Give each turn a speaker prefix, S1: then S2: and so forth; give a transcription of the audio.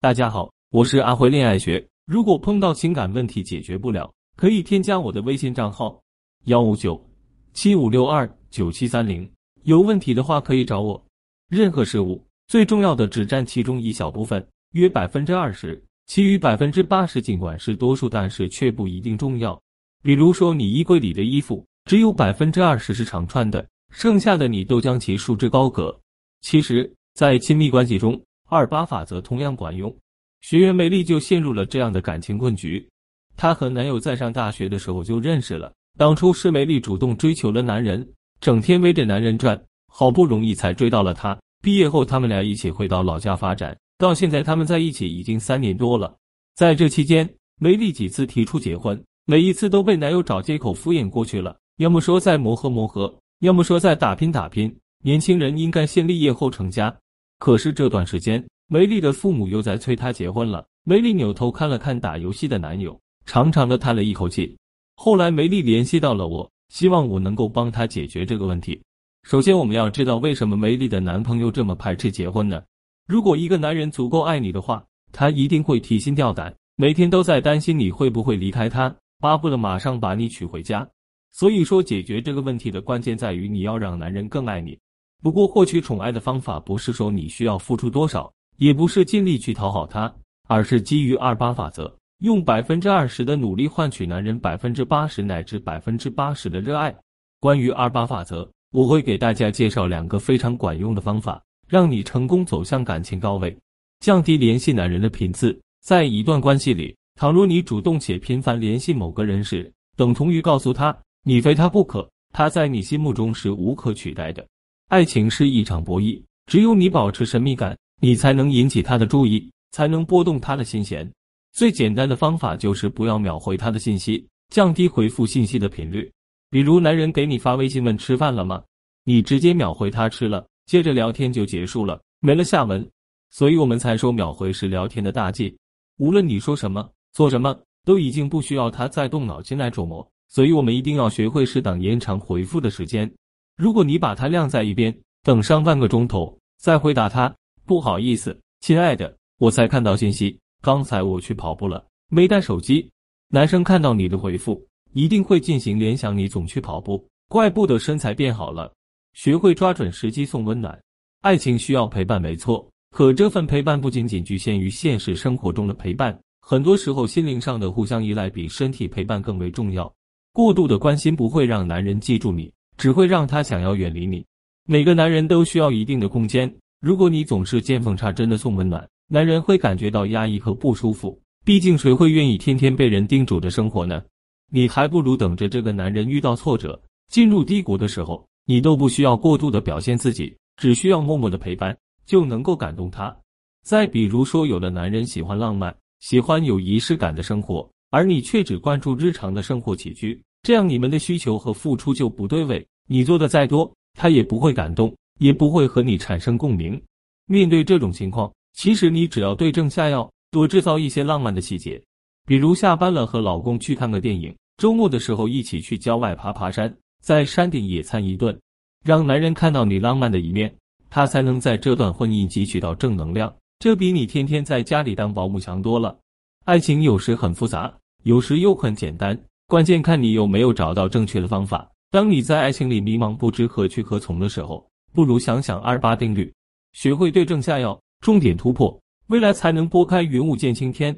S1: 大家好，我是阿辉恋爱学。如果碰到情感问题解决不了，可以添加我的微信账号幺五九七五六二九七三零。有问题的话可以找我。任何事物最重要的只占其中一小部分，约百分之二十，其余百分之八十尽管是多数，但是却不一定重要。比如说，你衣柜里的衣服只有百分之二十是常穿的，剩下的你都将其束之高阁。其实，在亲密关系中，二八法则同样管用。学员梅丽就陷入了这样的感情困局。她和男友在上大学的时候就认识了，当初是梅丽主动追求了男人，整天围着男人转，好不容易才追到了他。毕业后，他们俩一起回到老家发展，到现在他们在一起已经三年多了。在这期间，梅丽几次提出结婚，每一次都被男友找借口敷衍过去了，要么说再磨合磨合，要么说再打拼打拼。年轻人应该先立业后成家。可是这段时间，梅丽的父母又在催她结婚了。梅丽扭头看了看打游戏的男友，长长的叹了一口气。后来，梅丽联系到了我，希望我能够帮她解决这个问题。首先，我们要知道为什么梅丽的男朋友这么排斥结婚呢？如果一个男人足够爱你的话，他一定会提心吊胆，每天都在担心你会不会离开他，巴不得马上把你娶回家。所以说，解决这个问题的关键在于你要让男人更爱你。不过，获取宠爱的方法不是说你需要付出多少，也不是尽力去讨好他，而是基于二八法则，用百分之二十的努力换取男人百分之八十乃至百分之八十的热爱。关于二八法则，我会给大家介绍两个非常管用的方法，让你成功走向感情高位，降低联系男人的频次。在一段关系里，倘若你主动且频繁联系某个人时，等同于告诉他你非他不可，他在你心目中是无可取代的。爱情是一场博弈，只有你保持神秘感，你才能引起他的注意，才能拨动他的心弦。最简单的方法就是不要秒回他的信息，降低回复信息的频率。比如男人给你发微信问吃饭了吗，你直接秒回他吃了，接着聊天就结束了，没了下文。所以我们才说秒回是聊天的大忌。无论你说什么做什么，都已经不需要他再动脑筋来琢磨。所以我们一定要学会适当延长回复的时间。如果你把它晾在一边，等上半个钟头再回答他，不好意思，亲爱的，我才看到信息。刚才我去跑步了，没带手机。男生看到你的回复，一定会进行联想，你总去跑步，怪不得身材变好了。学会抓准时机送温暖，爱情需要陪伴，没错。可这份陪伴不仅仅局限于现实生活中的陪伴，很多时候心灵上的互相依赖比身体陪伴更为重要。过度的关心不会让男人记住你。只会让他想要远离你。每个男人都需要一定的空间。如果你总是见缝插针的送温暖，男人会感觉到压抑和不舒服。毕竟，谁会愿意天天被人叮嘱着生活呢？你还不如等着这个男人遇到挫折、进入低谷的时候，你都不需要过度的表现自己，只需要默默的陪伴，就能够感动他。再比如说，有的男人喜欢浪漫，喜欢有仪式感的生活，而你却只关注日常的生活起居。这样你们的需求和付出就不对位，你做的再多，他也不会感动，也不会和你产生共鸣。面对这种情况，其实你只要对症下药，多制造一些浪漫的细节，比如下班了和老公去看个电影，周末的时候一起去郊外爬爬山，在山顶野餐一顿，让男人看到你浪漫的一面，他才能在这段婚姻汲取到正能量。这比你天天在家里当保姆强多了。爱情有时很复杂，有时又很简单。关键看你有没有找到正确的方法。当你在爱情里迷茫不知何去何从的时候，不如想想二八定律，学会对症下药，重点突破，未来才能拨开云雾见青天。